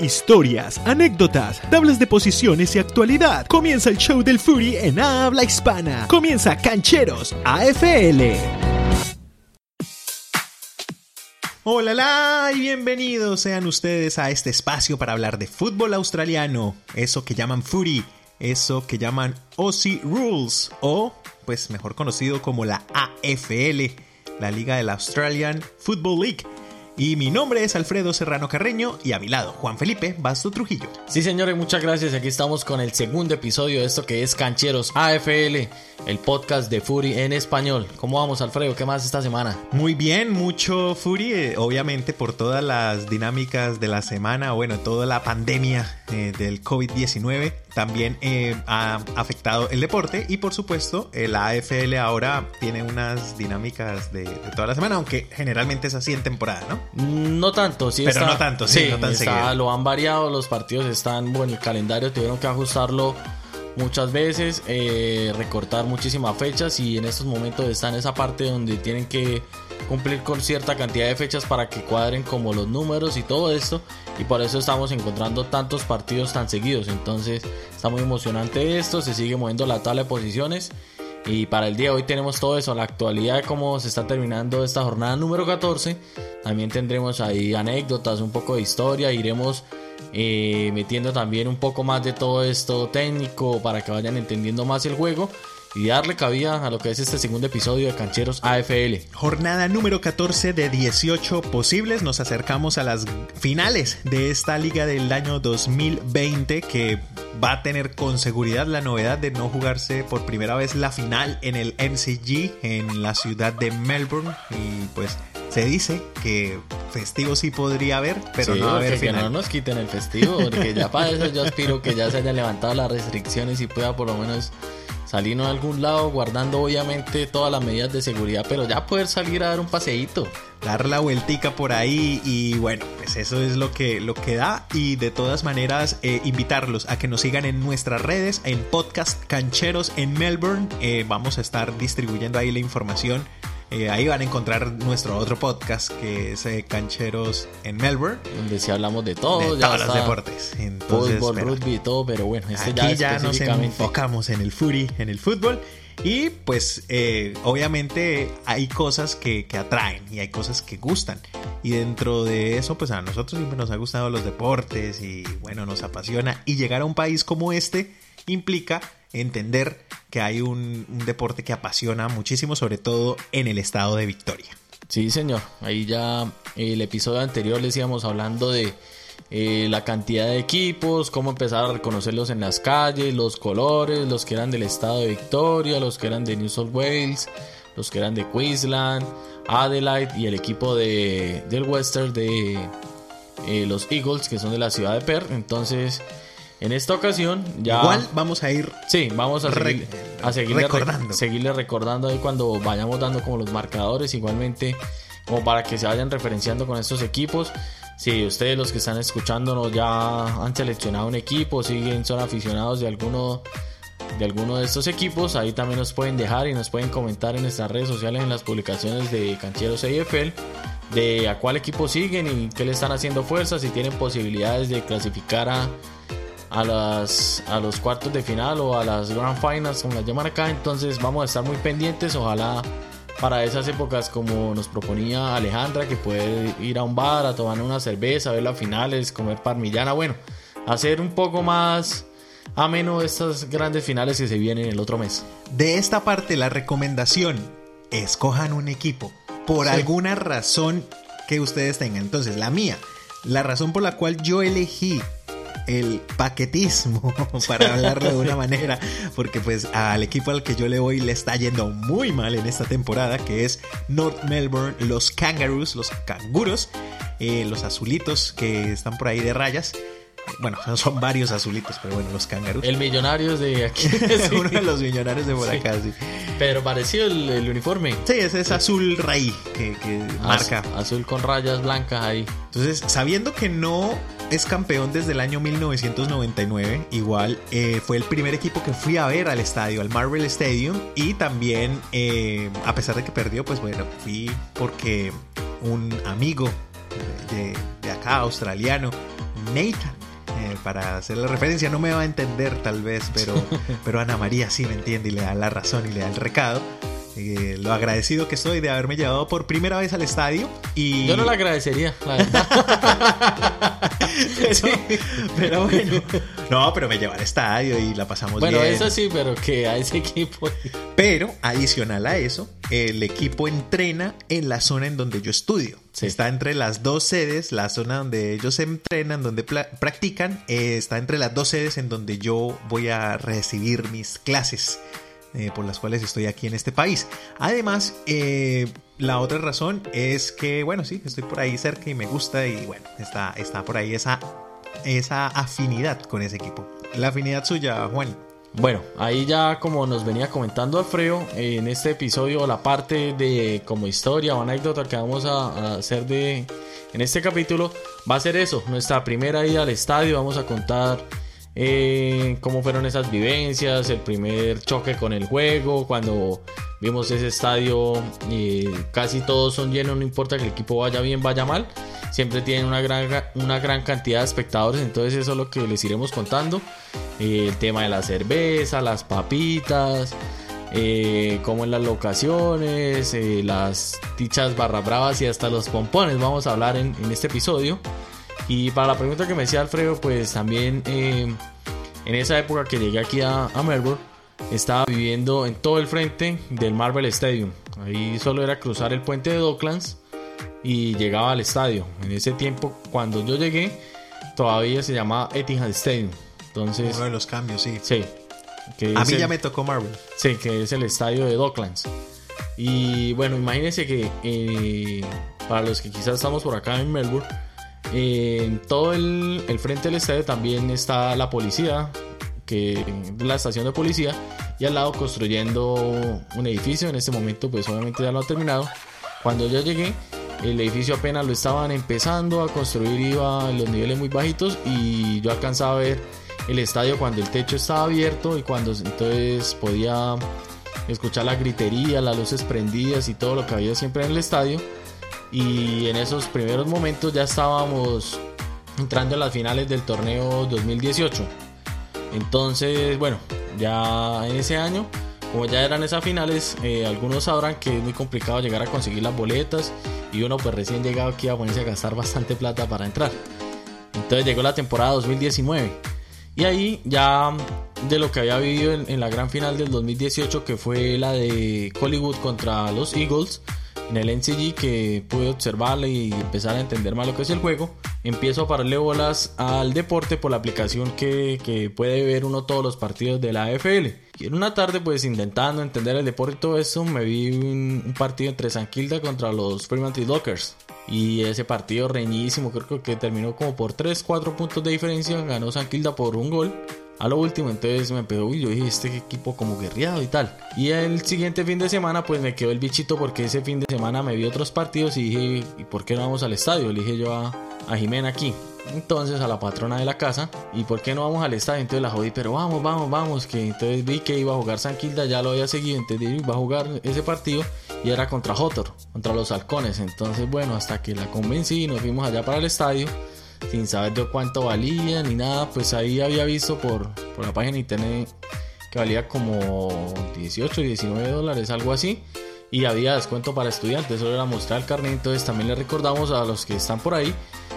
historias, anécdotas, tablas de posiciones y actualidad. Comienza el show del Fury en habla hispana. Comienza Cancheros AFL. Hola la y bienvenidos sean ustedes a este espacio para hablar de fútbol australiano, eso que llaman Footy, eso que llaman Aussie Rules o pues mejor conocido como la AFL, la Liga de la Australian Football League. Y mi nombre es Alfredo Serrano Carreño y a mi lado Juan Felipe Basto Trujillo. Sí señores, muchas gracias. Aquí estamos con el segundo episodio de esto que es Cancheros AFL, el podcast de Fury en español. ¿Cómo vamos Alfredo? ¿Qué más esta semana? Muy bien, mucho Fury, eh, obviamente por todas las dinámicas de la semana, bueno, toda la pandemia eh, del COVID-19 también eh, ha afectado el deporte y por supuesto la AFL ahora tiene unas dinámicas de, toda la semana, aunque generalmente es así en temporada, ¿no? No tanto, sí. Pero no tanto, sí, no tan está, Lo han variado, los partidos están, bueno, el calendario tuvieron que ajustarlo muchas veces, eh, recortar muchísimas fechas y en estos momentos está en esa parte donde tienen que cumplir con cierta cantidad de fechas para que cuadren como los números y todo esto. Y por eso estamos encontrando tantos partidos tan seguidos. Entonces está muy emocionante esto se sigue moviendo la tabla de posiciones. Y para el día de hoy tenemos todo eso, la actualidad de cómo se está terminando esta jornada número 14. También tendremos ahí anécdotas, un poco de historia, iremos eh, metiendo también un poco más de todo esto técnico para que vayan entendiendo más el juego y darle cabida a lo que es este segundo episodio de Cancheros AFL. Jornada número 14 de 18 posibles. Nos acercamos a las finales de esta liga del año 2020 que va a tener con seguridad la novedad de no jugarse por primera vez la final en el MCG en la ciudad de Melbourne y pues se dice que festivo sí podría haber, pero no va a haber que no nos quiten el festivo, porque ya para eso yo aspiro que ya se hayan levantado las restricciones y pueda por lo menos salir a algún lado guardando obviamente todas las medidas de seguridad, pero ya poder salir a dar un paseíto. Dar la vueltica por ahí y bueno, pues eso es lo que, lo que da y de todas maneras eh, invitarlos a que nos sigan en nuestras redes, en podcast Cancheros en Melbourne, eh, vamos a estar distribuyendo ahí la información eh, ahí van a encontrar nuestro otro podcast que es eh, Cancheros en Melbourne. Donde sí hablamos de todo. De todos los deportes. Entonces, fútbol, rugby y todo, pero bueno, este aquí ya, nos enfocamos en el footy, en el fútbol. Y pues eh, obviamente hay cosas que, que, atraen y hay cosas que gustan. Y dentro de eso pues a nosotros siempre nos ha gustado los deportes y bueno, nos apasiona. Y llegar a un país como este implica entender que hay un, deporte que apasiona muchísimo, sobre todo en el estado de Victoria. Sí, señor. Ahí ya el episodio anterior les íbamos hablando de eh, la cantidad de equipos, cómo empezar a reconocerlos en las calles, los colores, los que eran del estado de Victoria, los que eran de New South Wales, los que eran de Queensland, Adelaide y el equipo de, del Western de eh, los Eagles, que son de la ciudad de Perth. Entonces, en esta ocasión ya... Igual vamos a ir... Sí, vamos a, seguir, a seguirle recordando. seguirle recordando ahí cuando vayamos dando como los marcadores igualmente como para que se vayan referenciando con estos equipos. Si ustedes los que están escuchándonos ya han seleccionado un equipo, siguen, son aficionados de alguno de alguno de estos equipos, ahí también nos pueden dejar y nos pueden comentar en nuestras redes sociales en las publicaciones de Cancheros AFL de a cuál equipo siguen y qué le están haciendo fuerza, si tienen posibilidades de clasificar a a, las, a los cuartos de final o a las Grand Finals, como las llaman acá. Entonces vamos a estar muy pendientes. Ojalá para esas épocas, como nos proponía Alejandra, que puede ir a un bar a tomar una cerveza, ver las finales, comer parmillana. Bueno, hacer un poco más ameno estas grandes finales que se vienen el otro mes. De esta parte, la recomendación: escojan un equipo por alguna razón que ustedes tengan. Entonces, la mía, la razón por la cual yo elegí el paquetismo, para hablarlo de una manera, porque pues al equipo al que yo le voy le está yendo muy mal en esta temporada, que es North Melbourne, los Kangaroos, los canguros, eh, los azulitos que están por ahí de rayas. Bueno, son varios azulitos, pero bueno, los cángaros. El millonario de aquí. es uno de los millonarios de por acá, sí. Pero parecido el, uniforme. Sí, ese es azul rey que, marca. Azul con rayas blancas ahí. Entonces, sabiendo que no es campeón desde el año 1999, igual eh, fue el primer equipo que fui a ver al estadio, al Marvel Stadium. Y también, eh, a pesar de que perdió, pues bueno, fui porque un amigo de, de acá, australiano, Nathan. Eh, para hacer la referencia, no me va a entender tal vez, pero, pero Ana María sí me entiende y le da la razón y le da el recado. Eh, lo agradecido que estoy de haberme llevado por primera vez al estadio y... Yo no le agradecería, la verdad. pero bueno. No, pero me lleva al estadio y la pasamos bien. Bueno, eso sí, pero que a ese equipo... Pero, adicional a eso, el equipo entrena en la zona en donde yo estudio. Está entre las dos sedes, la zona donde ellos entrenan, donde practican, eh, está entre las dos sedes en donde yo voy a recibir mis clases. Eh, por las cuales estoy aquí en este país. Además, eh, la otra razón es que, bueno, sí, estoy por ahí cerca y me gusta y bueno, está, está por ahí esa, esa afinidad con ese equipo. La afinidad suya, Juan. Bueno, ahí ya como nos venía comentando Alfredo, en este episodio la parte de como historia o anécdota que vamos a, hacer de en este capítulo va a ser eso, nuestra primera ida al estadio, vamos a contar eh, cómo fueron esas vivencias, el primer choque con el juego, cuando vimos ese estadio y casi todos son llenos, no importa que el equipo vaya bien, vaya mal, siempre tienen una gran, una gran cantidad de espectadores, entonces eso es lo que les iremos contando, eh, el tema de la cerveza, las papitas, eh, en las locaciones, las dichas barra bravas y hasta los pompones vamos a hablar en este episodio. Y para la pregunta que me decía Alfredo, pues también eh, en esa época que llegué aquí a, Melbourne, estaba viviendo en todo el frente del Marvel Stadium. Ahí solo era cruzar el puente de Docklands y llegaba al estadio. En ese tiempo, cuando yo llegué, todavía se llamaba Etihad Stadium. Entonces, uno de los cambios, sí. Sí. a mí ya me tocó Marvel. Sí, que es el estadio de Docklands. Y bueno, imagínense que eh, para los que quizás estamos por acá en Melbourne, en todo el, frente del estadio también está la policía, que la estación de policía, y al lado construyendo un edificio. En este momento, pues obviamente ya lo ha terminado. Cuando yo llegué, el edificio apenas lo estaban empezando a construir, iba en los niveles muy bajitos y yo alcanzaba a ver el estadio cuando el techo estaba abierto y cuando entonces podía escuchar la gritería, las luces prendidas y todo lo que había siempre en el estadio y en esos primeros momentos ya estábamos entrando en las finales del torneo 2018. Entonces, bueno, ya en ese año, como ya eran esas finales, eh, algunos sabrán que es muy complicado llegar a conseguir las boletas y uno pues recién llegado aquí a ponerse a gastar bastante plata para entrar. Entonces llegó la temporada 2019 y ahí ya de lo que había vivido en, en la gran final del 2018 que fue la de Hollywood contra los Eagles, en el NCG que pude observarle y empezar a entender más lo que es el juego, empiezo a pararle bolas al deporte por la aplicación que, que puede ver uno todos los partidos de la AFL. Y en una tarde, pues intentando entender el deporte y todo eso, me vi un, partido entre San Kilda contra los Fremantle Dockers. Y ese partido reñísimo, creo que terminó como por 3-4 puntos de diferencia. Ganó San Kilda por un gol a lo último. Entonces me pegó y yo dije, este equipo como guerreado y tal. Y el siguiente fin de semana, pues me quedó el bichito porque ese fin de semana me vi otros partidos y dije, ¿y por qué no vamos al estadio? Le dije yo a, a Jimena aquí. Entonces a la patrona de la casa, ¿y por qué no vamos al estadio? Entonces la jodí, pero vamos, vamos, vamos. Que entonces vi que iba a jugar San Kilda, ya lo había seguido, entonces iba a jugar ese partido y era contra Jotor, contra los halcones. Entonces, bueno, hasta que la convencí, nos fuimos allá para el estadio sin saber de cuánto valía ni nada, pues ahí había visto por, por la página de internet que valía como 18, 19 dólares, algo así. Y había descuento para estudiantes, solo era mostrar el carnet. Entonces también les recordamos a los que están por ahí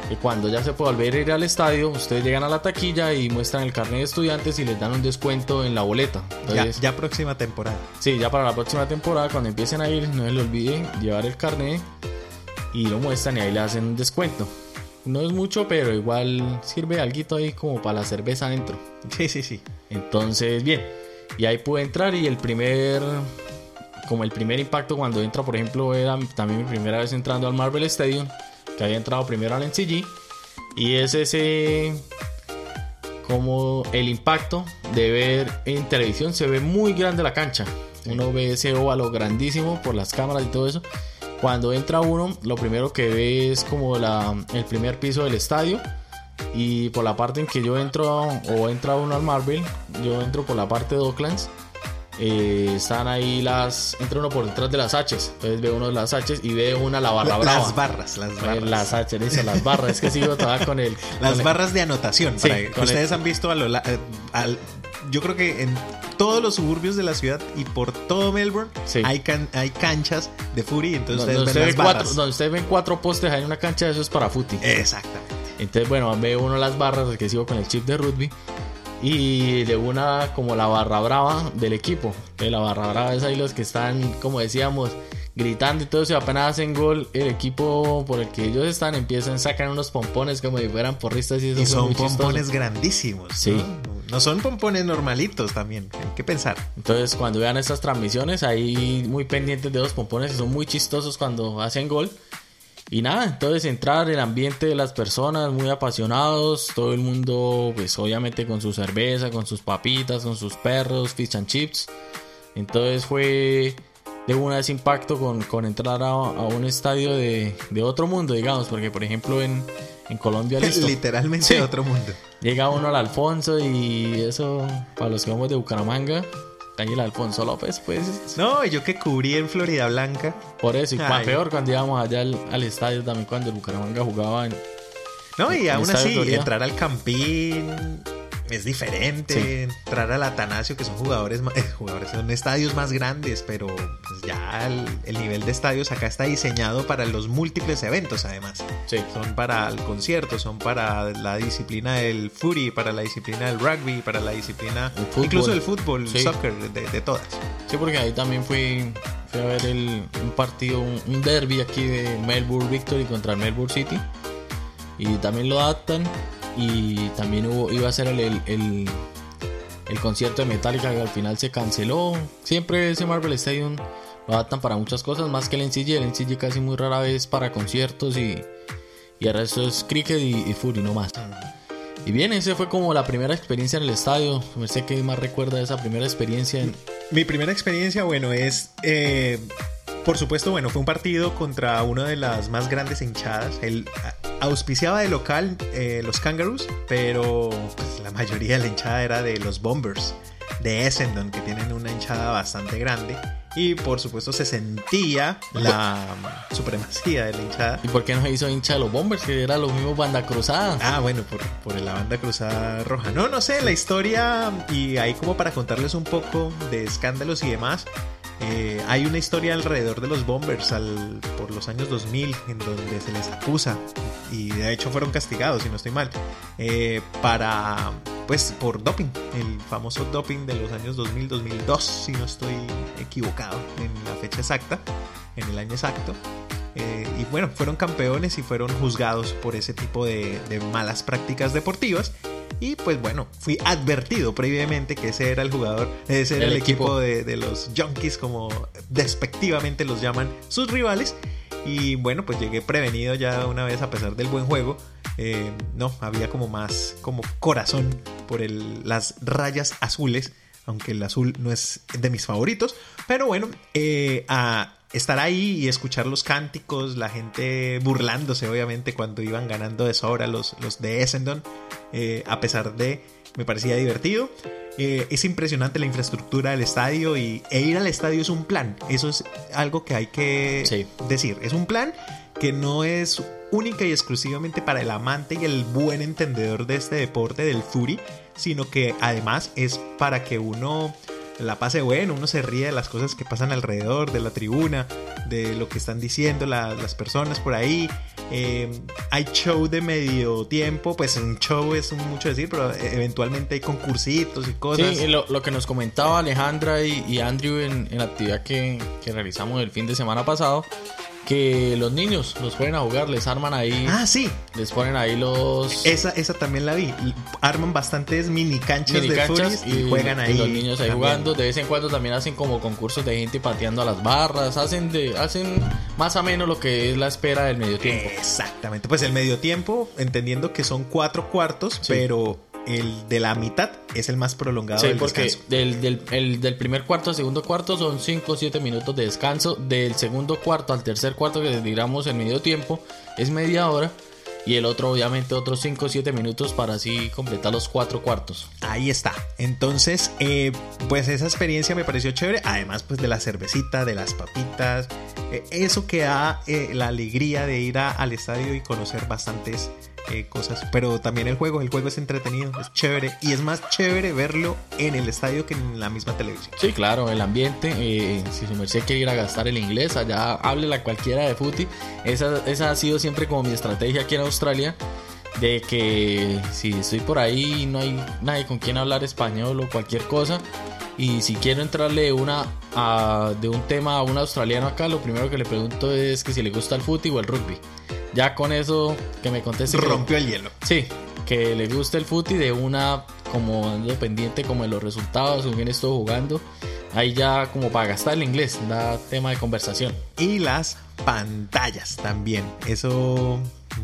que cuando ya se puede volver a ir al estadio, ustedes llegan a la taquilla y muestran el carnet de estudiantes y les dan un descuento en la boleta. Entonces, ya, próxima temporada. Sí, ya para la próxima temporada, cuando empiecen a ir, no se les olviden llevar el carnet y lo muestran y ahí le hacen un descuento. No es mucho, pero igual sirve algo ahí como para la cerveza adentro. Sí, sí, sí. Entonces, bien. Y ahí pude entrar y el primer... Como el primer impacto cuando entra, por ejemplo, era también mi primera vez entrando al Marvel Stadium, que había entrado primero al NCG. Y es ese como el impacto de ver en televisión se ve muy grande la cancha. Uno ve ese óvalo grandísimo por las cámaras y todo eso. Cuando entra uno, lo primero que ve es como la, el primer piso del estadio. Y por la parte en que yo entro, o entra uno al Marvel, yo entro por la parte de Docklands. eh, están ahí las. Entra uno por detrás de las H's. Entonces ve uno de las H's y ve una la barra brava. Las barras, las Eh, barras. Las H, dice, las barras. Es que sigo todavía con el. Las con el- barras de anotación. Sí, para- ustedes han visto a lo la- eh, al- yo creo que en todos los suburbios de la ciudad y por todo Melbourne Sí. hay, can- hay canchas de Fury, entonces Donde ustedes usted, ven ve las barras. cuatro, donde usted ven cuatro postes en una cancha, eso es para footy. Exactamente. Entonces, bueno, ve uno las barras, que sigo con el chip de rugby. Y de una como la barra brava del equipo. De la barra brava es ahí los que están, como decíamos, gritando y todo eso. Y apenas hacen gol, el equipo por el que ellos están empiezan, sacan unos pompones como si fueran porristas y eso Y son chistoso. pompones grandísimos. Sí. ¿no? No son pompones normalitos también. Hay que pensar. Entonces, cuando vean estas transmisiones, ahí muy pendientes de los pompones, son muy chistosos cuando hacen gol. Y nada, entonces entrar el ambiente de las personas muy apasionados, todo el mundo, pues obviamente con su cerveza, con sus papitas, con sus perros, fish and chips. Entonces fue de una vez impacto con, con entrar a, a un estadio de, de otro mundo, digamos, porque por ejemplo en, en Colombia, listo, Literalmente Sí. otro mundo. llega uno al Alfonso y eso, para los que vamos de Bucaramanga, ahí el Alfonso López, pues No, yo que cubrí en Florida Blanca. por eso, y Ay. peor cuando íbamos allá al, al estadio también, cuando el Bucaramanga jugaba en, No, y aún así, entrar al Campín es diferente. Sí. Entrar al Atanasio, que son jugadores, jugadores, son estadios más grandes, pero pues ya el, el nivel de estadios acá está diseñado para los múltiples eventos, además. Sí. Son para el concierto, son para la disciplina del footy, para la disciplina del rugby, para la disciplina El incluso el fútbol, Sí. soccer, de, de todas. Sí, porque ahí también fui, fui a ver el, un partido, un, un derby aquí de Melbourne Victory contra el Melbourne City. Y también lo adaptan. Y también hubo, iba a ser el, el, el- el concierto de Metallica que al final se canceló. Siempre ese Marvel Stadium lo adaptan para muchas cosas, más que el NCG. El NCG casi muy rara vez para conciertos y, y el resto es cricket y, y footy, no más. Y bien, esa fue como la primera experiencia en el estadio. No sé qué más recuerda de esa primera experiencia en, Mi primera experiencia, bueno, es, eh, por supuesto, bueno, fue un partido contra una de las más grandes hinchadas. A- auspiciaba de local eh, los Kangaroos, pero pues, la mayoría de la hinchada era de los Bombers de Essendon, que tienen una hinchada bastante grande. Y por supuesto se sentía la supremacía de la hinchada. ¿Y por qué no se hizo hincha de los Bombers? Que era lo mismo banda cruzada. Ah, bueno, por, por la banda cruzada roja. No, no sé, la historia y ahí como para contarles un poco de escándalos y demás. Eh, hay una historia alrededor de los Bombers al- por los años 2000 en donde se les acusa y de hecho fueron castigados, si no estoy mal, eh, para, pues, por doping, el famoso doping de los años 2000-2002, si no estoy equivocado en la fecha exacta, en el año exacto. Eh, y bueno, fueron campeones y fueron juzgados por ese tipo de, de malas prácticas deportivas. Y pues bueno, fui advertido previamente que ese era el jugador, ese era El el, equipo, equipo. de, de los Junkies, como despectivamente los llaman sus rivales. Y bueno, pues llegué prevenido ya una vez a pesar del buen juego. Eh, no, había como más como corazón por el, las rayas azules, aunque el azul no es de mis favoritos. Pero bueno, eh, a estar ahí y escuchar los cánticos, la gente burlándose obviamente cuando iban ganando de sobra los, los de Essendon, eh, a pesar de, me parecía divertido. Eh, es impresionante la infraestructura del estadio y, e ir al estadio es un plan. Eso es algo que hay que Sí. decir. Es un plan que no es única y exclusivamente para el amante y el buen entendedor de este deporte del furi, sino que además es para que uno la pase bueno, uno se ríe de las cosas que pasan alrededor, de la tribuna, de lo que están diciendo la- las personas por ahí. Eh, hay show de medio tiempo, pues un show es mucho decir, pero eventualmente hay concursitos y cosas. Sí, lo, lo que nos comentaba Alejandra y, y Andrew en, en la actividad que, que realizamos el fin de semana pasado, que los niños los pueden a jugar, les arman ahí, Ah, sí, les ponen ahí los esa, esa también la vi. Arman bastantes mini canchas de furis y, juegan ahí. y los niños ahí también. jugando. De vez en cuando también hacen como concursos de gente pateando a las barras, hacen de, hacen más o menos lo que es la espera del medio tiempo. Exactamente, pues el medio tiempo, entendiendo que son cuatro cuartos, Sí. pero el de la mitad es el más prolongado Sí, del porque descanso. del, del, el- del primer cuarto al segundo cuarto son 5 o 7 minutos de descanso. Del segundo cuarto al tercer cuarto, que digamos el medio tiempo, es media hora. y el otro obviamente otros 5 o 7 minutos para así completar los cuatro cuartos. Ahí está. Entonces, eh, pues esa experiencia me pareció chévere, además pues de la cervecita, de las papitas, eh, eso que da eh, la alegría de ir al estadio y conocer bastantes cosas. Pero también el juego, el juego es entretenido, es chévere y es más chévere verlo en el estadio que en la misma televisión. Sí, claro, el ambiente, si su merced quiere ir a gastar el inglés, allá háblela cualquiera de fútbol. Esa, esa ha sido siempre como mi estrategia aquí en Australia de que si estoy por ahí y no hay nadie con quien hablar español o cualquier cosa y si quiero entrarle una de un tema a un australiano acá, lo primero que le pregunto es que si le gusta el fútbol o el rugby. Ya con eso que me conteste. Rompió el hielo. Sí, que le guste el fútbol de una como dependiente como de los resultados, o bien estoy jugando. Ahí ya como para gastar el inglés, da tema de conversación. Y las pantallas también. Eso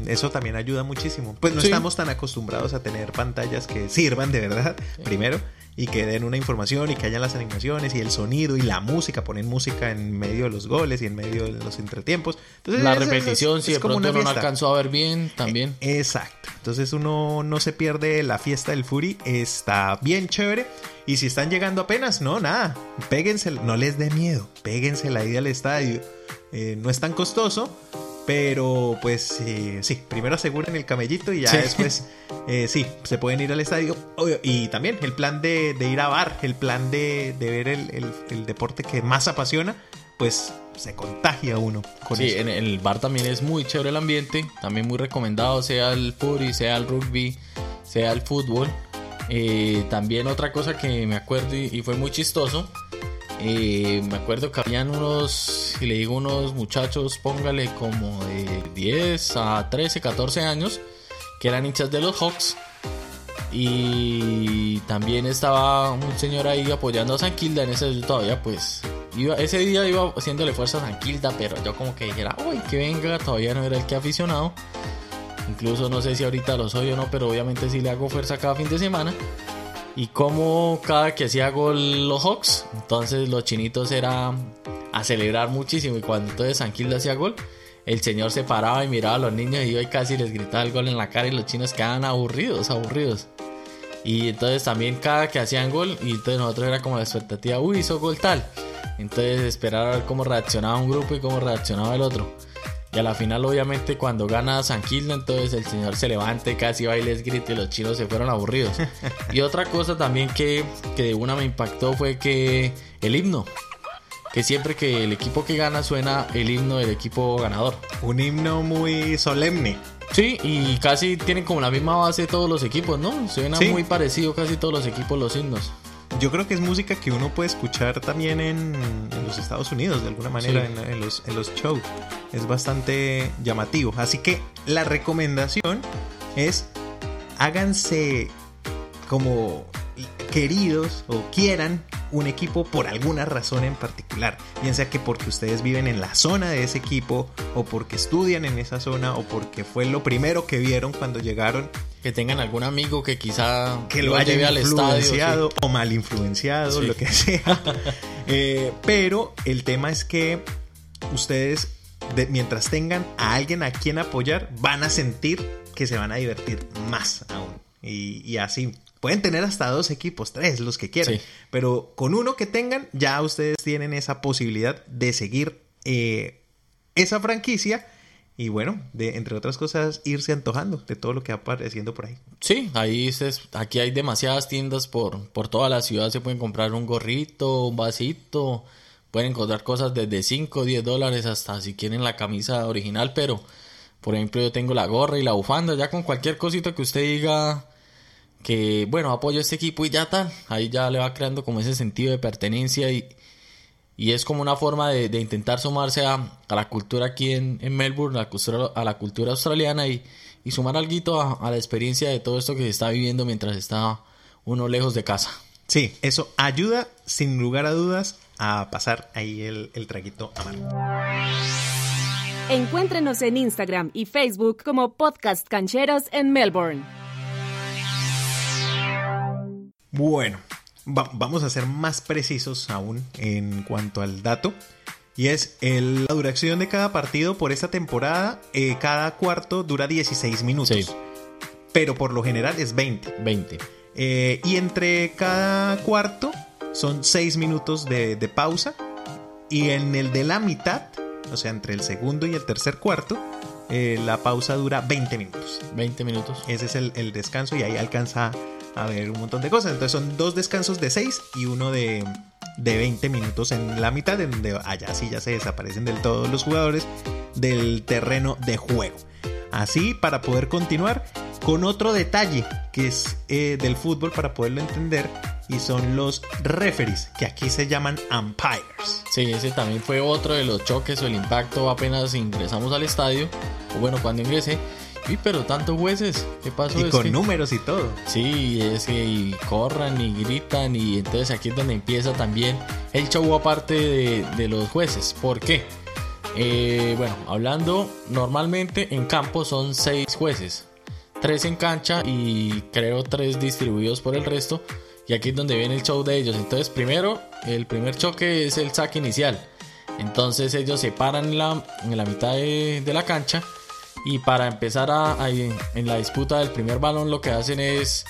eso también ayuda muchísimo. Pues no estamos tan acostumbrados a tener pantallas que sirvan de verdad, primero, y que den una información y que hayan las animaciones y el sonido y la música, ponen música en medio de los goles y en medio de los entretiempos. Entonces, la repetición, si de pronto no alcanzó a ver bien, también. E, exacto. Entonces uno no se pierde la fiesta del Fury, está bien chévere. Y si están llegando apenas, no, nada, péguense, no les dé miedo, péguense la ida al estadio. Eh, no es tan costoso, pero pues eh, sí, primero aseguren el camellito y ya después eh, sí, se pueden ir al estadio. Y también el plan de, ir a bar, el plan de, ver el, deporte que más apasiona, pues se contagia uno con Sí, en el bar también es muy chévere el ambiente, también muy recomendado, sea el fútbol, sea el rugby, sea el fútbol. Eh, también otra cosa que me acuerdo y fue muy chistoso eh, me acuerdo que habían unos, le digo unos muchachos, póngale como de 10 a 13, 14 años, que eran hinchas de los Hawks. Y también estaba un señor ahí apoyando a San Kilda en ese todavía pues iba, ese día iba haciéndole fuerza a San Kilda, pero yo como que dijera, uy, que venga, todavía no era el que aficionado. Incluso no sé si ahorita lo soy o no, pero obviamente sí le hago fuerza cada fin de semana y como cada que hacía gol los Hawks, entonces los chinitos era a celebrar muchísimo y cuando entonces Sanquilda hacía gol, el señor se paraba y miraba a los niños y hoy casi les gritaba el gol en la cara y los chinos quedaban aburridos, aburridos. Y entonces también cada que hacían gol, y entonces nosotros era como la expectativa, uy, hizo gol tal. Entonces esperar a ver cómo reaccionaba un grupo y cómo reaccionaba el otro. Y a la final, obviamente, cuando gana San entonces el señor se levanta casi y les grita y los chinos se fueron aburridos. y otra cosa también que, que de una me impactó fue que el himno. Que siempre que el equipo que gana suena el himno del equipo ganador. Un himno muy solemne. Sí, y casi tienen como la misma base todos los equipos, ¿no? Suena muy parecido casi todos los equipos los himnos yo creo que es música que uno puede escuchar también en, los Estados Unidos, de alguna manera, en, los, en los shows. Es bastante llamativo. Así que la recomendación es háganse como queridos o quieran un equipo por alguna razón en particular. Bien sea que porque ustedes viven en la zona de ese equipo o porque estudian en esa zona o porque fue lo primero que vieron cuando llegaron. Que tengan algún amigo que quizá que lo, haya influenciado o mal influenciado, lo que sea. Eh, pero el tema es que ustedes, mientras tengan a alguien a quien apoyar, van a sentir que se van a divertir más aún. y así Pueden tener hasta dos equipos, tres, los que quieran. Pero con uno que tengan, ya ustedes tienen esa posibilidad de seguir eh, esa franquicia. Y bueno, de, entre otras cosas, irse antojando de todo lo que va apareciendo por ahí. Sí, ahí aquí hay demasiadas tiendas por, por toda la ciudad. Se pueden comprar un gorrito, un vasito. Pueden encontrar cosas desde 5 o 10 dólares hasta si quieren la camisa original. Pero, por ejemplo, yo tengo la gorra y la bufanda. Ya con cualquier cosita que usted diga que, bueno, apoyo a este equipo y ya tal, ahí ya le va creando como ese sentido de pertenencia y, y es como una forma de, intentar sumarse a, la cultura aquí en, Melbourne, a la cultura, a la cultura australiana y, sumar algo a, la experiencia de todo esto que se está viviendo mientras está uno lejos de casa. Sí, eso ayuda sin lugar a dudas a pasar ahí el, el traguito amargo. Encuéntrenos en Instagram y Facebook como Podcast Cancheros en Melbourne. Bueno, vamos a ser más precisos aún en cuanto al dato. Y es la duración de cada partido por esta temporada. Eh, cada cuarto dura 16 minutos. Pero por lo general es 20. 20. Eh, y entre cada cuarto son 6 minutos de, pausa. Y en el de la mitad, o sea, entre el segundo y el tercer cuarto, eh, la pausa dura 20 minutos. 20 minutos. Ese es el, descanso y ahí alcanza a ver un montón de cosas. Entonces son dos descansos de 6 y uno de, de 20 minutos en la mitad, en donde allá sí ya se desaparecen del todo los jugadores del terreno de juego. Así, para poder continuar con otro detalle que es eh, del fútbol para poderlo entender, y son los referees, que aquí se llaman umpires. Sí, ese también fue otro de los choques o el impacto apenas ingresamos al estadio, o bueno, cuando ingresé. Y pero tantos jueces, ¿qué pasó? Y con números y todo. Sí, es que y corran y gritan y entonces aquí es donde empieza también el show aparte de, los jueces. ¿Por qué? Eh, bueno, hablando normalmente en campo son seis jueces, tres en cancha y creo tres distribuidos por el resto. Y aquí es donde viene el show de ellos. Entonces, primero, el primer choque es el saque inicial. Entonces ellos se paran en la, en la mitad de, la cancha. Y para empezar a, en la disputa del primer balón, lo que hacen es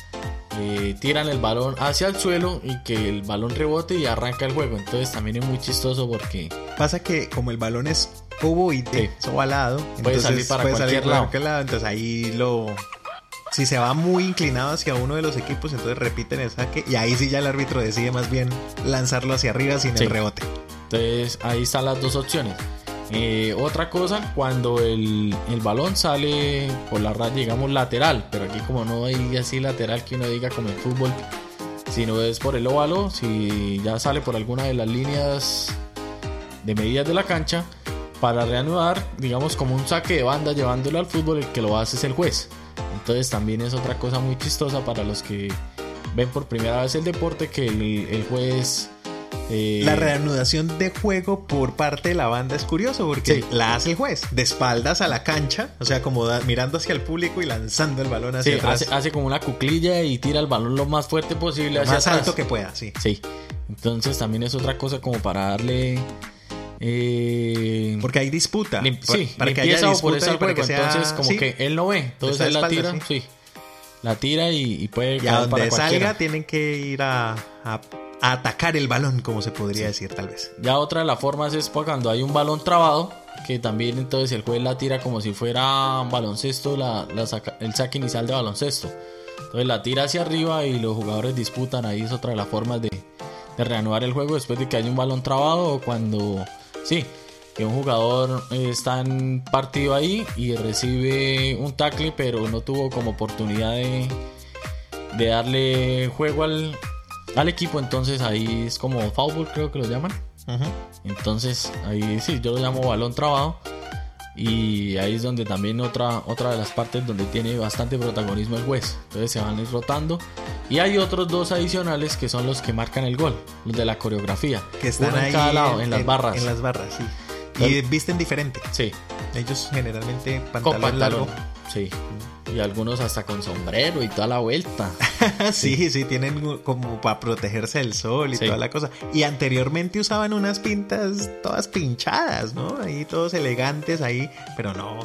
eh, tiran el balón hacia el suelo y que el balón rebote y arranca el juego. Entonces también es muy chistoso porque. Pasa que como el balón es ovoide, sí. ovalado, puede salir para cualquier, lado. Entonces ahí lo, si se va muy inclinado hacia uno de los equipos, entonces repiten el saque y ahí sí ya el árbitro decide más bien lanzarlo hacia arriba sin el rebote. Entonces ahí están las dos opciones. Eh, otra cosa, cuando el, balón sale por la raya, digamos lateral, pero aquí como no hay así lateral que uno diga como en fútbol, sino es por el óvalo, si ya sale por alguna de las líneas de medidas de la cancha, para reanudar, digamos como un saque de banda llevándolo al fútbol, el que lo hace es el juez. Entonces también es otra cosa muy chistosa para los que ven por primera vez el deporte que el, juez... Eh, la reanudación de juego por parte de la banda es curioso porque la hace el juez de espaldas a la cancha, o sea, como mirando hacia el público y lanzando el balón hacia atrás. Hace, como una cuclilla y tira el balón lo más fuerte posible lo más alto que pueda, sí. Sí. Entonces también es otra cosa como para darle eh, porque hay disputa. sí, para que haya disputa por entonces, como que él no ve. Entonces él la tira. Sí. La tira y, puede. Y a donde salga, tienen que ir a, atacar el balón, como se podría decir, tal vez. Ya otra de las formas es cuando hay un balón trabado. Que también entonces el juez la tira como si fuera un baloncesto, la, el saque inicial de baloncesto. Entonces la tira hacia arriba y los jugadores disputan. Ahí es otra de las formas de, de reanudar el juego después de que haya un balón trabado o cuando Sí, que un jugador eh, está en partido ahí y recibe un tackle, pero no tuvo como oportunidad de, darle juego al, equipo, entonces ahí es como foul, creo que lo llaman. Entonces ahí sí, yo lo llamo balón trabado. Y ahí es donde también otra, otra de las partes donde tiene bastante protagonismo el juez. Entonces se van a ir rotando. Y hay otros dos adicionales que son los que marcan el gol, los de la coreografía. Que están ahí en cada lado, en, las barras. En las barras, sí. Y visten diferente. Sí. Ellos generalmente pantalón, largo. Sí. Y algunos hasta con sombrero y toda la vuelta. sí, sí, tienen como para protegerse del sol y toda la cosa. Y anteriormente usaban unas pintas todas pinchadas, ¿no? Ahí todos elegantes ahí, pero no,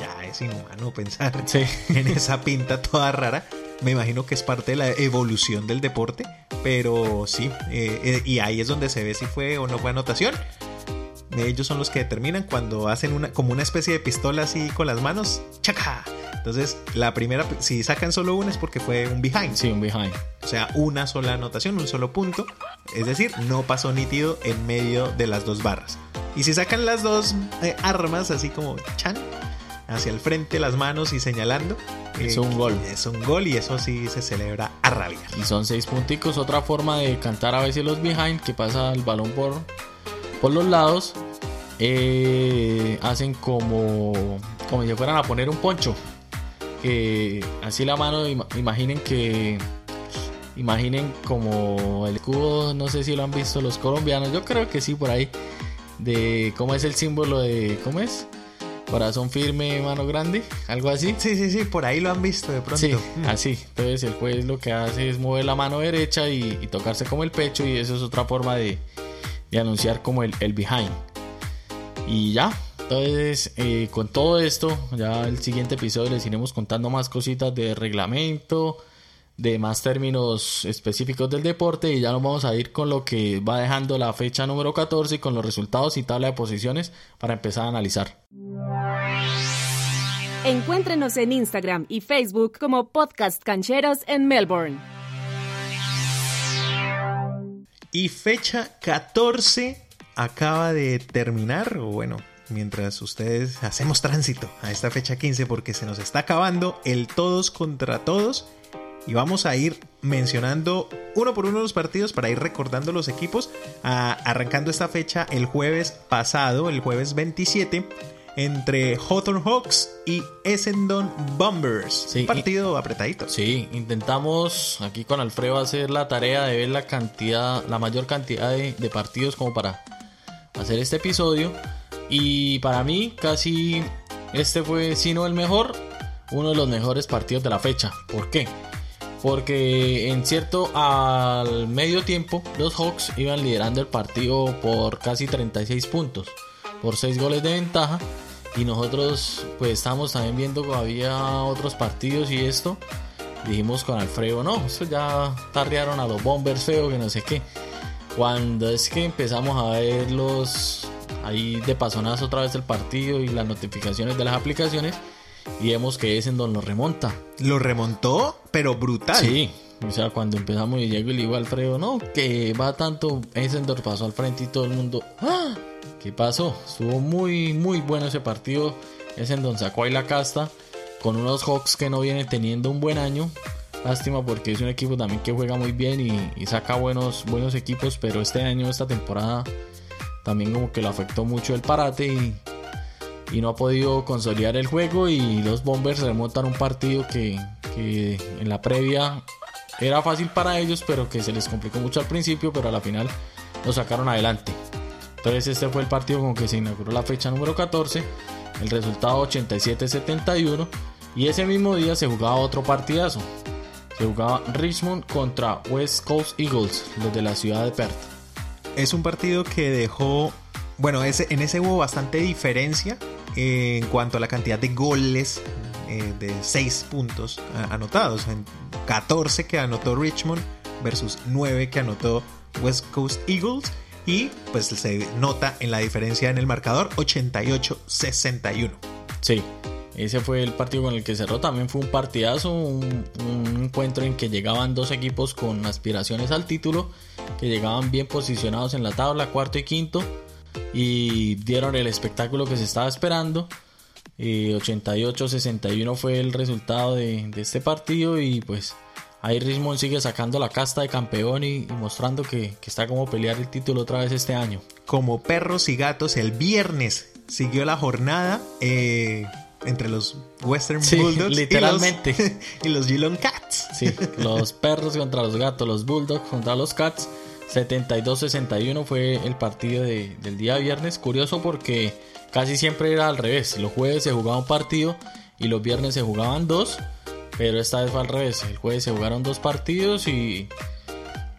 ya es inhumano pensar en esa pinta toda rara. Me imagino que es parte de la evolución del deporte, pero sí, eh, eh, y ahí es donde se ve si fue o no fue anotación ellos son los que determinan cuando hacen una como una especie de pistola así con las manos, ¡chaca! Entonces, la primera, si sacan solo una es porque fue un behind. Sí, un behind. O sea, una sola anotación, un solo punto. Es decir, no pasó nítido en medio de las dos barras. Y si sacan las dos eh, armas así como chan, hacia el frente las manos y señalando. Es un gol. Es un gol y eso sí se celebra a rabia. Y son seis punticos. Otra forma de cantar a veces los behind, que pasa el balón por, por los lados. Eh, hacen como, como si fueran a poner un poncho así la mano, imaginen que imaginen como el cubo, no sé si lo han visto los colombianos, yo creo que sí por ahí, de cómo es el símbolo de, ¿cómo es? Corazón firme, mano grande, algo así. Sí, sí, sí, por ahí lo han visto de pronto. Sí, mm. así. Entonces el juez lo que hace es mover la mano derecha y, tocarse como el pecho y eso es otra forma de, anunciar como el, el behind. Y ya, entonces eh, con todo esto, ya el siguiente episodio les iremos contando más cositas de reglamento, de más términos específicos del deporte y ya nos vamos a ir con lo que va dejando la fecha número 14 y con los resultados y tabla de posiciones para empezar a analizar. Encuéntrenos en Instagram y Facebook como Podcast Cancheros en Melbourne. Y fecha 14 acaba de terminar, o bueno, mientras ustedes hacemos tránsito a esta fecha 15 porque se nos está acabando el todos contra todos y vamos a ir mencionando uno por uno los partidos para ir recordando los equipos, arrancando esta fecha el jueves pasado, el jueves 27 entre Hawthorne Hawks y Essendon Bombers. Un partido apretadito. Sí, intentamos aquí con Alfredo hacer la tarea de ver la cantidad, la mayor cantidad de, de partidos como para hacer este episodio. Y para mí, casi este fue, si no el mejor, uno de los mejores partidos de la fecha. ¿Por qué? Porque en cierto, al medio tiempo, los Hawks iban liderando el partido por casi 36 puntos, por 6 goles de ventaja. Y nosotros, pues, estamos también viendo que había otros partidos y esto. Dijimos con Alfredo, no, eso ya tardearon a los Bombers feo, que no sé qué. Cuando es que empezamos a ver los ahí de pasonazo otra vez el partido y las notificaciones de las aplicaciones y vemos que Essendon lo remonta. Lo remontó, pero brutal. Sí, o sea, cuando empezamos y llego y le digo a Alfredo, no, que va tanto, Essendon pasó al frente y todo el mundo, ¡ah! ¿Qué pasó? Estuvo muy, muy bueno ese partido. Essendon sacó ahí la casta con unos Hawks que no vienen teniendo un buen año. Lástima porque es un equipo también que juega muy bien y, saca buenos, buenos equipos, pero este año, esta temporada, también como que lo afectó mucho el parate y, y no ha podido consolidar el juego y los Bombers remontan un partido que, que, en la previa era fácil para ellos pero que se les complicó mucho al principio pero a la final lo sacaron adelante entonces este fue el partido con que se inauguró la fecha número 14 el resultado 87-71 y ese mismo día se jugaba otro partidazo se jugaba Richmond contra West Coast Eagles los de la ciudad de Perth es un partido que dejó, bueno, ese, en ese hubo bastante diferencia en cuanto a la cantidad de goles eh, de 6 puntos anotados. En 14 que anotó Richmond versus 9 que anotó West Coast Eagles. Y pues se nota en la diferencia en el marcador 88-61. Sí, ese fue el partido con el que cerró. También fue un partidazo, un, encuentro en que llegaban dos equipos con aspiraciones al título, que llegaban bien posicionados en la tabla, cuarto y quinto, y dieron el espectáculo que se estaba esperando. 88-61 fue el resultado de, este partido y pues ahí Richmond sigue sacando la casta de campeón y, mostrando que, que, está como pelear el título otra vez este año. Como perros y gatos, el viernes siguió la jornada. Eh, entre los Western Bulldogs literalmente. Y los, Geelong Cats. Sí, los perros contra los gatos, los Bulldogs contra los Cats. 72-61 fue el partido del día viernes. Curioso porque casi siempre era al revés. Los jueves se jugaba un partido y los viernes se jugaban dos. Pero esta vez fue al revés. El jueves se jugaron dos partidos y.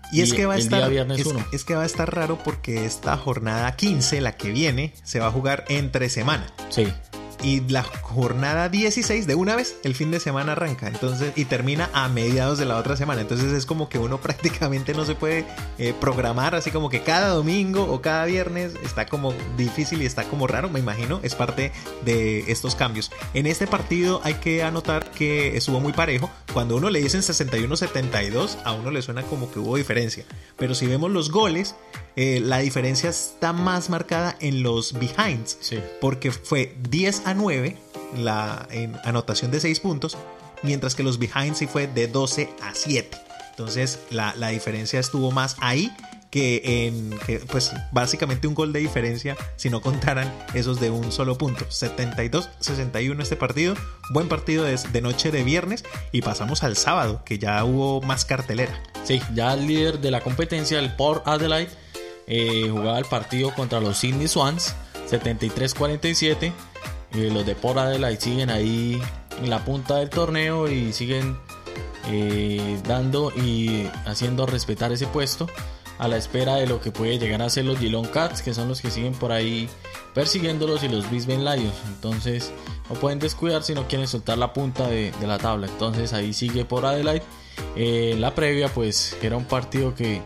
Y, es que va a estar es, es, que va a estar raro porque esta jornada 15, la que viene, se va a jugar entre semana. Sí y la jornada 16 de una vez el fin de semana arranca entonces y termina a mediados de la otra semana. Entonces es como que uno prácticamente no se puede eh, programar así como que cada domingo o cada viernes está como difícil y está como raro me imagino es parte de estos cambios. En este partido hay que anotar que estuvo muy parejo. Cuando uno le dicen 61-72 a uno le suena como que hubo diferencia. Pero si vemos los goles eh, la diferencia está más marcada en los behinds. Porque fue 10 a 9 la en anotación de 6 puntos, mientras que los behinds sí fue de 12 a 7. Entonces la, diferencia estuvo más ahí que en que pues básicamente un gol de diferencia si no contaran esos de un solo punto 72-61 este partido buen partido de, de, noche de viernes y pasamos al sábado que ya hubo más cartelera sí ya el líder de la competencia el Port Adelaide eh, jugaba el partido contra los Sydney Swans, 73-47. Eh, los de Port Adelaide siguen ahí en la punta del torneo y siguen eh, dando y haciendo respetar ese puesto. a la espera de lo que puede llegar a ser los Geelong Cats, que son los que siguen por ahí persiguiéndolos, y los Brisbane Lions. Entonces no pueden descuidar si no quieren soltar la punta de, la tabla. Entonces ahí sigue por Adelaide. Eh, la previa pues era un partido que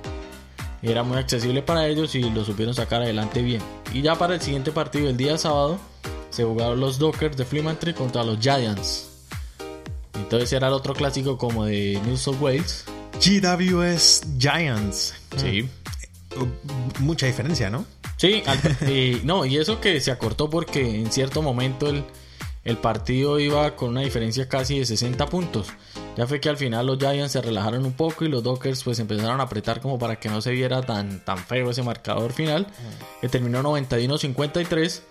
era muy accesible para ellos y lo supieron sacar adelante bien. Y ya para el siguiente partido, el día sábado, se jugaron los Dockers de Fremantle contra los Giants. Entonces era el otro clásico como de New South Wales. GWS Giants. Sí. Mm, mucha diferencia, ¿no? Sí, y, no, y eso que se acortó porque en cierto momento el, el partido iba con una diferencia casi de 60 puntos. Ya fue que al final los Giants se relajaron un poco y los Dockers pues empezaron a apretar como para que no se viera tan, tan feo ese marcador final. Que terminó 91-53.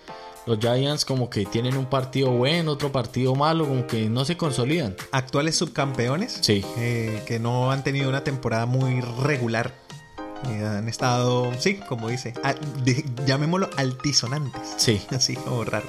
Los Giants como que tienen un partido bueno, otro partido malo, como que no se consolidan. Actuales subcampeones. Sí. Eh, que no han tenido una temporada muy regular. Eh, han estado, sí, como dice, llamémoslo altisonantes. Sí. Así como raro.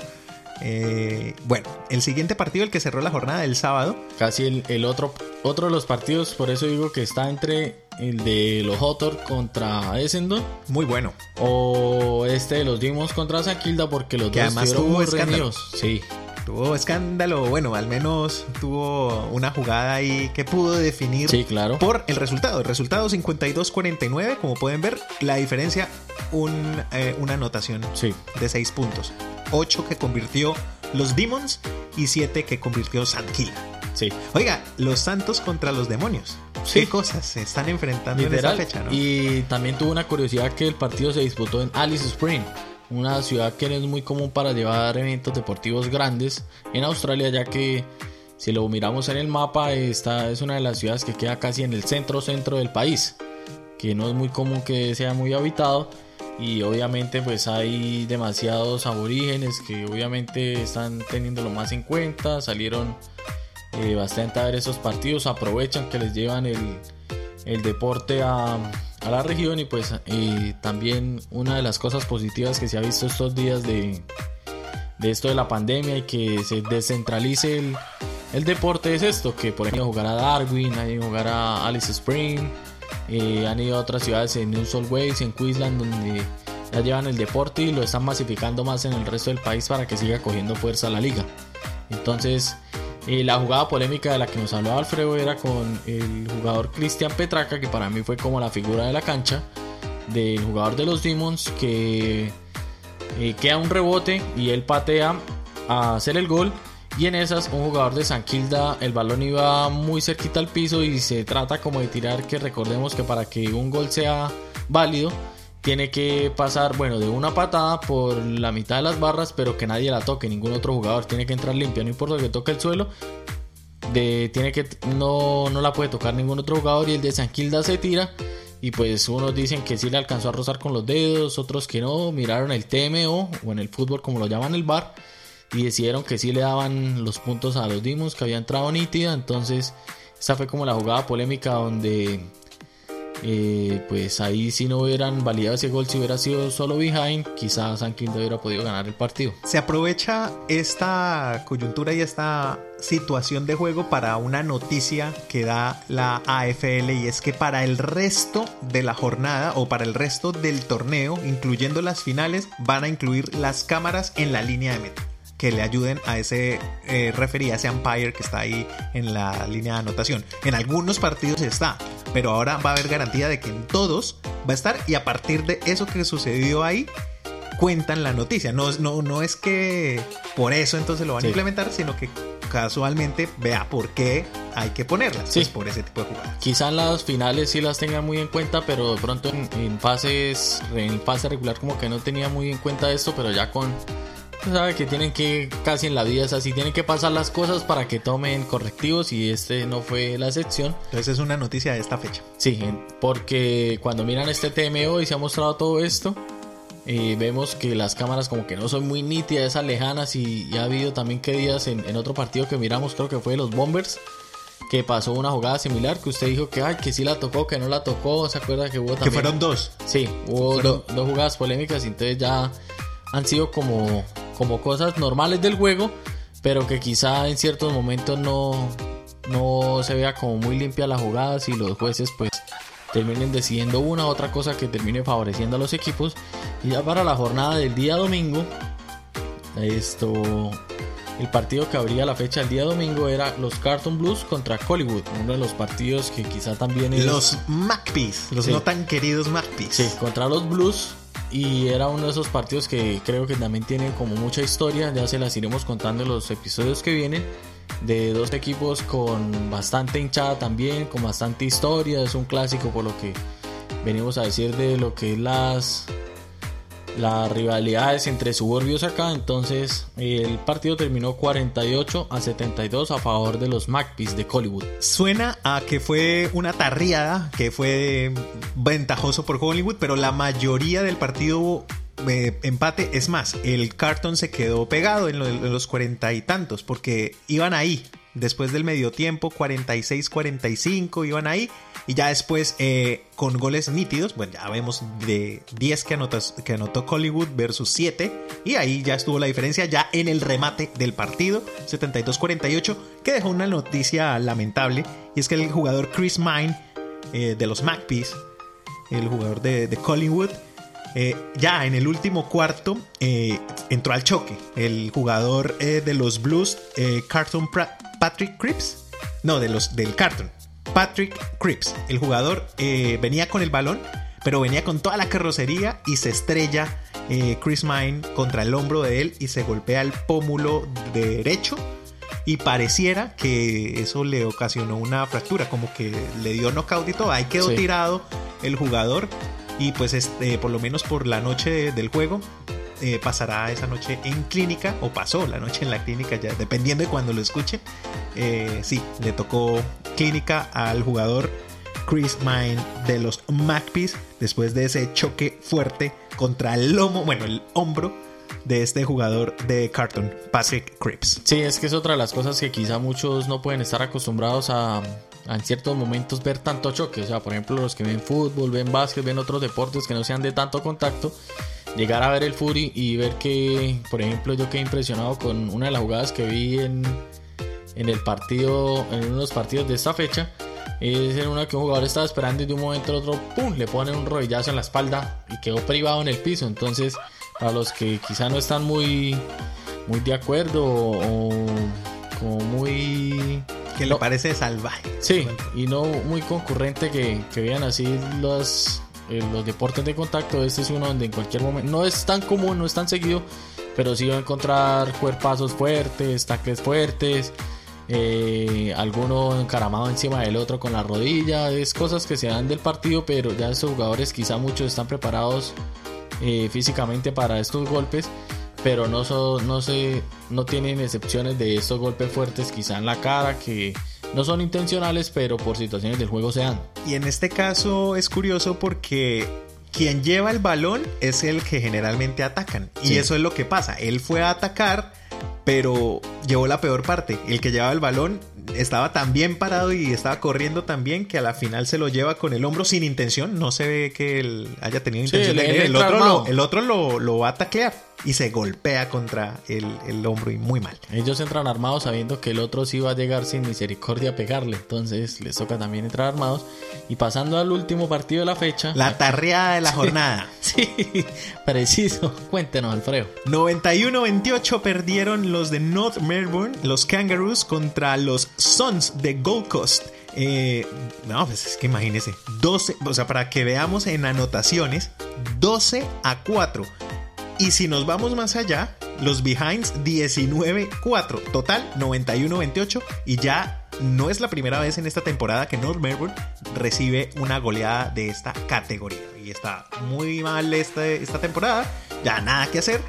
Eh, bueno, el siguiente partido, el que cerró la jornada del sábado. Casi el, otro, otro de los partidos, por eso digo que está entre el de los Hotor contra Essendon. Muy bueno. O este de los Demons contra Saquilda, porque los dos además tuvo escándalos. Sí. Tuvo escándalo, bueno, al menos tuvo una jugada ahí que pudo definir sí, claro. por el resultado. El resultado 52-49, como pueden ver, la diferencia un, eh, una anotación sí. de 6 puntos. 8 que convirtió los Demons y 7 que convirtió Santquila. Sí. Oiga, los Santos contra los demonios. Sí. ¿Qué cosas se están enfrentando en esa fecha, no? Y también tuvo una curiosidad que el partido se disputó en Alice Spring, una ciudad que no es muy común para llevar eventos deportivos grandes en Australia, ya que si lo miramos en el mapa, esta es una de las ciudades que queda casi en el centro centro del país, que no es muy común que sea muy habitado y obviamente pues hay demasiados aborígenes que obviamente están teniendo lo más en cuenta, salieron eh, bastante a ver esos partidos, aprovechan que les llevan el, deporte a, la región y pues también una de las cosas positivas que se ha visto estos días de, esto de la pandemia y que se descentralice el, deporte es esto, que por ejemplo jugar a Darwin, hay jugar a Alice Spring, eh, han ido a otras ciudades en New South Wales, en Queensland, donde ya llevan el deporte y lo están masificando más en el resto del país para que siga cogiendo fuerza la liga. Entonces, eh, la jugada polémica de la que nos hablaba Alfredo era con el jugador Cristian Petraca, que para mí fue como la figura de la cancha, del jugador de los Demons, que eh, queda un rebote y él patea a hacer el gol y en esas, un jugador de San Kilda, el balón iba muy cerquita al piso y se trata como de tirar que recordemos que para que un gol sea válido, tiene que pasar, bueno, de una patada por la mitad de las barras, pero que nadie la toque, ningún otro jugador tiene que entrar limpio, no importa que toque el suelo, de, tiene que, no, no la puede tocar ningún otro jugador y el de San Kilda se tira. Y pues unos dicen que sí le alcanzó a rozar con los dedos, otros que no, miraron el TMO o en el fútbol como lo llaman el bar y decidieron que sí le daban los puntos a los Demons que había entrado nítida. Entonces, esa fue como la jugada polémica donde eh, pues ahí si no hubieran validado ese gol, si hubiera sido solo behind, quizás San Quinto hubiera podido ganar el partido. Se aprovecha esta coyuntura y esta situación de juego para una noticia que da la AFL y es que para el resto de la jornada o para el resto del torneo, incluyendo las finales, van a incluir las cámaras en la línea de meta que le ayuden a ese eh, a ese umpire que está ahí en la línea de anotación. En algunos partidos está, pero ahora va a haber garantía de que en todos va a estar y a partir de eso que sucedió ahí cuentan la noticia. No, no, no es que por eso entonces lo van a implementar, sino que casualmente vea por qué hay que ponerlas sí. Pues, por ese tipo de jugadas. Quizá en las finales sí las tengan muy en cuenta, pero de pronto en, en fases en fase regular como que no tenía muy en cuenta esto, pero ya con sabe que tienen que, casi en la vida es así, tienen que pasar las cosas para que tomen correctivos y este no fue la excepción. Entonces es una noticia de esta fecha. Sí, porque cuando miran este TMO y se ha mostrado todo esto, eh, vemos que las cámaras como que no son muy nítidas, esas lejanas y, ha habido también que días en, otro partido que miramos, creo que fue de los Bombers, que pasó una jugada similar, que usted dijo que, ay, que sí la tocó, que no la tocó, ¿se acuerda que hubo también? Que fueron dos. Sí, hubo dos jugadas polémicas y entonces ya han sido como como cosas normales del juego, pero que quizá en ciertos momentos no, no se vea como muy limpia la jugada y los jueces pues terminen decidiendo una u otra cosa que termine favoreciendo a los equipos. Y ya para la jornada del día domingo, esto, el partido que abría la fecha el día domingo era los Carton Blues contra Hollywood, uno de los partidos que quizá también es... Los Magpies, los no tan queridos Magpies. Sí, contra los Blues y era uno de esos partidos que creo que también tienen como mucha historia, ya se las iremos contando en los episodios que vienen, de dos equipos con bastante hinchada también, con bastante historia, es un clásico por lo que venimos a decir de lo que es las las rivalidades entre suburbios acá. Entonces el partido terminó 48 a 72 a favor de los Magpies de Hollywood. Suena a que fue una tarriada, que fue ventajoso por Hollywood, pero la mayoría del partido eh, empate. Es más, el cartón se quedó pegado en, en los cuarenta y tantos porque iban ahí. Después del medio tiempo, 46-45 iban ahí y ya después, eh, con goles nítidos, bueno, ya vemos de 10 que, que anotó Hollywood versus 7. Y ahí ya estuvo la diferencia, ya en el remate del partido, 72-48, que dejó una noticia lamentable. Y es que el jugador Chris Mine eh, de los Magpies, el jugador de, de Collingwood, eh, ya en el último cuarto entró al choque. El jugador de los Blues, Carton Patrick Cripps, no, de los, del Carton, Patrick Cripps. El jugador eh, venía con el balón, pero venía con toda la carrocería y se estrella eh, Chris Mine contra el hombro de él y se golpea el pómulo derecho. Y pareciera que eso le ocasionó una fractura, como que le dio knockout y todo. Ahí quedó tirado el jugador. Y pues este, por lo menos por la noche del juego, eh, pasará esa noche en clínica o pasó la noche en la clínica ya dependiendo de cuando lo escuchen eh, sí le tocó clínica al jugador Chris Mine de los Magpies después de ese choque fuerte contra el lomo bueno el hombro de este jugador de Carton, Patrick Cripps. Sí, es que es otra de las cosas que quizá muchos no pueden estar acostumbrados a, a, en ciertos momentos ver tanto choque. O sea, por ejemplo, los que ven fútbol, ven básquet, ven otros deportes que no sean de tanto contacto, llegar a ver el Fury y ver que, por ejemplo, yo quedé impresionado con una de las jugadas que vi en, en el partido, en uno de los partidos de esta fecha. Es en una que un jugador estaba esperando y de un momento al otro, ¡pum! le pone un rodillazo en la espalda y quedó privado en el piso. Entonces, para los que quizá no están muy, muy de acuerdo o como muy que le parece salvaje. Sí, y no muy concurrente que, que vean así los, los deportes de contacto, este es uno donde en cualquier momento, no es tan común, no es tan seguido, pero sí va a encontrar cuerpazos fuertes, tacles fuertes, eh, alguno encaramado encima del otro con la rodilla, es cosas que se dan del partido, pero ya estos jugadores quizá muchos están preparados eh, físicamente para estos golpes pero no, no, se, no tienen excepciones de estos golpes fuertes quizá en la cara que no son intencionales, pero por situaciones del juego se dan. Y en este caso es curioso porque quien lleva el balón es el que generalmente atacan. Y eso es lo que pasa. Él fue a atacar, pero llevó la peor parte. El que llevaba el balón estaba tan bien parado y estaba corriendo tan bien que a la final se lo lleva con el hombro sin intención. No se ve que él haya tenido intención de el, otro, lo, el otro lo, lo va a taclear y se golpea contra el, el, hombro y muy mal. Ellos entran armados sabiendo que el otro sí va a llegar sin misericordia a pegarle, entonces les toca también entrar armados. Y pasando al último partido de la fecha. La tarreada de la jornada. Sí, preciso. Cuéntenos, Alfredo. 91-28 perdieron los de North Melbourne, los Kangaroos, contra los Sons de Gold Coast. Eh, no, pues es que imagínense, 12, o sea, para que veamos en anotaciones, 12 a 4. Y si nos vamos más allá, los behinds 19-4, total 91-28 y ya no es la primera vez en esta temporada que North Melbourne recibe una goleada de esta categoría. Y está muy mal este, esta temporada, ya nada que hacer.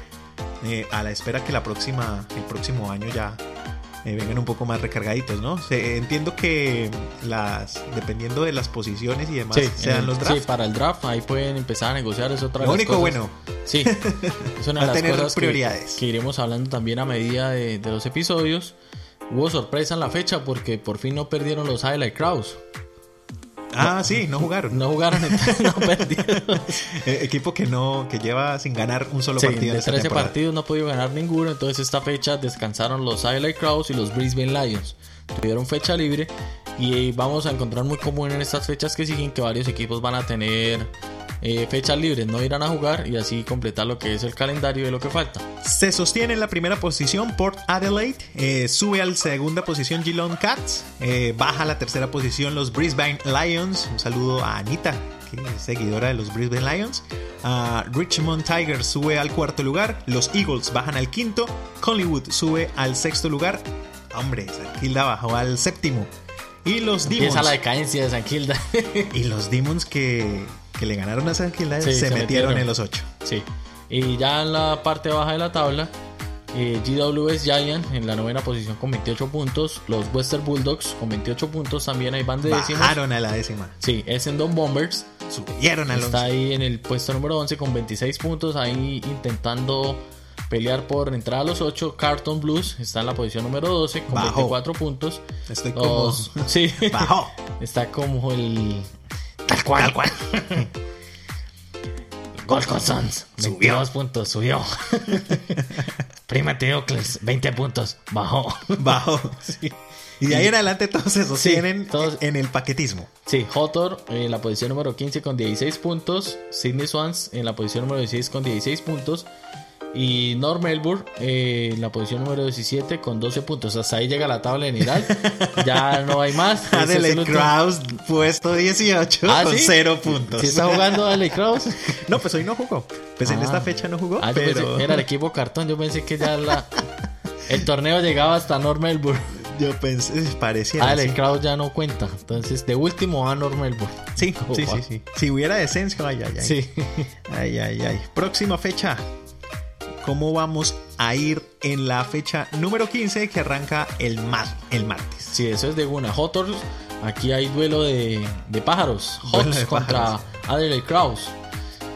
Eh, a la espera que la próxima, el próximo año ya eh, vengan un poco más recargaditos, ¿no? entiendo que las dependiendo de las posiciones y demás sean los drafts. Sí, para el draft ahí pueden empezar a negociar, es otra Lo único bueno. Sí, es una de las tener cosas prioridades. Que, iremos hablando también a medida de, de los episodios. Hubo sorpresa en la fecha porque por fin no perdieron los Highlight Crowds. Ah, sí, no jugaron. No jugaron, no perdieron. Eh, equipo que no, que lleva sin ganar un solo partido. De 13 partidos no ha podido ganar ninguno. Entonces, esta fecha descansaron los Highlight Crows y los Brisbane Lions. Tuvieron fecha libre Y vamos a encontrar muy común en estas fechas que siguen que varios equipos van a tener eh, fechas libres, no irán a jugar y así completar lo que es el calendario de lo que falta. Se sostiene en la primera posición Port Adelaide, eh, sube a la segunda posición Geelong Cats, eh, baja a la tercera posición los Brisbane Lions, un saludo a Anita, que es seguidora de los Brisbane Lions. Richmond Tigers sube al cuarto lugar, los Eagles bajan al quinto, Collingwood sube al sexto lugar, hombre, San bajó al séptimo. Y los Demons. Empieza la decadencia de San Kilda. y los Demons que que le ganaron a San Gil se, metieron, en los 8. Sí. Y ya en la parte baja de la tabla, eh, GWS Giant en la novena posición con 28 puntos. Los Western Bulldogs con 28 puntos también ahí van de décimos. Bajaron a la décima. Sí, Essendon Bombers. Subieron al Está ahí en el puesto número 11 con 26 puntos. Ahí intentando pelear por entrar a los 8. Carton Blues está en la posición número 12 con 24 puntos. Estoy como... Sí. Bajo. está como el Tal cual. Tal cual. Gold Suns. Subió. dos puntos, subió. Prima Teocles, 20 puntos. Bajó. Bajó. Sí. Y de ahí en adelante todos se sostienen todos, en el paquetismo. Sí, Hotor en la posición número 15 con 16 puntos. Sydney Swans en la posición número 16 con 16 puntos. Y North Melbourne eh, en la posición número 17 con 12 puntos. Hasta ahí llega la tabla general. ya no hay más. Adelaide Kraus, puesto 18 ¿Ah, con 0 puntos. ¿Sí está jugando Adelaide Kraus? no, pues hoy no jugó. Pues en esta ah. fecha no jugó. Ah, pero... era el equipo cartón. Yo pensé que ya la... el torneo llegaba hasta North Melbourne. Yo pensé, parecía. Adelaide Kraus ya no cuenta. Entonces, de último a Melbourne. Sí, sí, sí, sí. Si hubiera descenso, ay, ay, ay. Sí. Ay, ay, ay. Próxima fecha cómo vamos a ir en la fecha número 15 que arranca el, el martes. Sí, eso es de una. Hotors, aquí hay duelo de, pájaros. Hawks contra Adelaide Kraus.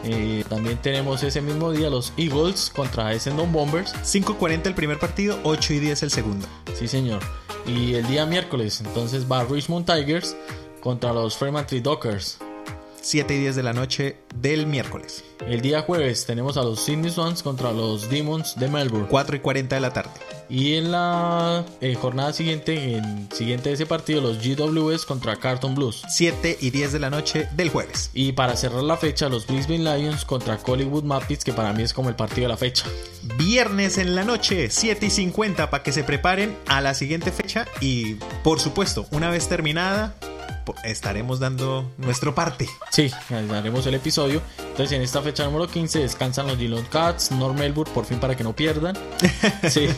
Eh, también tenemos ese mismo día los Eagles contra Essendon Bombers. 5.40 el primer partido, 8 y 10 el segundo. Sí, señor. Y el día miércoles, entonces va Richmond Tigers contra los Fremantle Dockers. 7 y 10 de la noche del miércoles. El día jueves tenemos a los Sydney Swans contra los Demons de Melbourne. 4 y 40 de la tarde. Y en la eh, jornada siguiente, en siguiente de ese partido, los GWS contra Carton Blues. 7 y 10 de la noche del jueves. Y para cerrar la fecha, los Brisbane Lions contra Collingwood Muppets, que para mí es como el partido de la fecha. Viernes en la noche, 7 y 50, para que se preparen a la siguiente fecha. Y por supuesto, una vez terminada, estaremos dando nuestro parte. Sí, daremos el episodio. Entonces, en esta fecha número 15 descansan los Dillon Cats, North Melbourne, por fin para que no pierdan. Sí,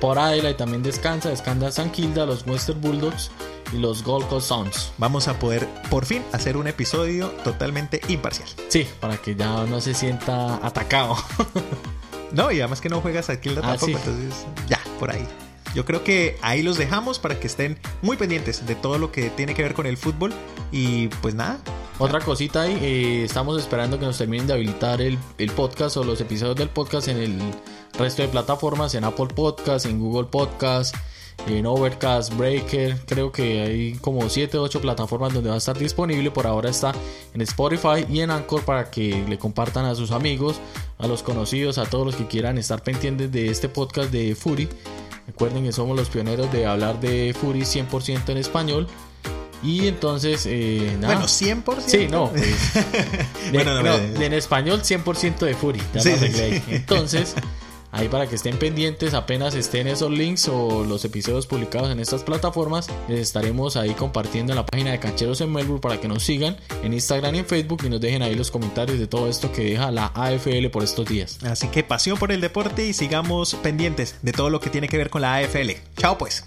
por Adelaide también descansa, descansa San Kilda, los Western Bulldogs y los Gold Coast Suns. Vamos a poder por fin hacer un episodio totalmente imparcial. Sí, para que ya no se sienta atacado. no, y además que no juegas a Kilda ah, tampoco, entonces ya, por ahí. Yo creo que ahí los dejamos para que estén muy pendientes de todo lo que tiene que ver con el fútbol. Y pues nada. Otra cosita ahí, eh, estamos esperando que nos terminen de habilitar el, podcast o los episodios del podcast en el resto de plataformas, en Apple Podcast, en Google Podcast, en Overcast, Breaker, creo que hay como 7 o 8 plataformas donde va a estar disponible. Por ahora está en Spotify y en Anchor para que le compartan a sus amigos, a los conocidos, a todos los que quieran estar pendientes de este podcast de Fury. Recuerden que somos los pioneros de hablar de Fury 100% en español. Y entonces, eh, nada. Bueno, 100%. Sí, no. Pues, bueno, no, en español 100% de Fury. Entonces, Ahí para que estén pendientes, apenas estén esos links o los episodios publicados en estas plataformas, les estaremos ahí compartiendo en la página de Cancheros en Melbourne para que nos sigan en Instagram y en Facebook y nos dejen ahí los comentarios de todo esto que deja la AFL por estos días. Así que pasión por el deporte y sigamos pendientes de todo lo que tiene que ver con la AFL. Chao pues.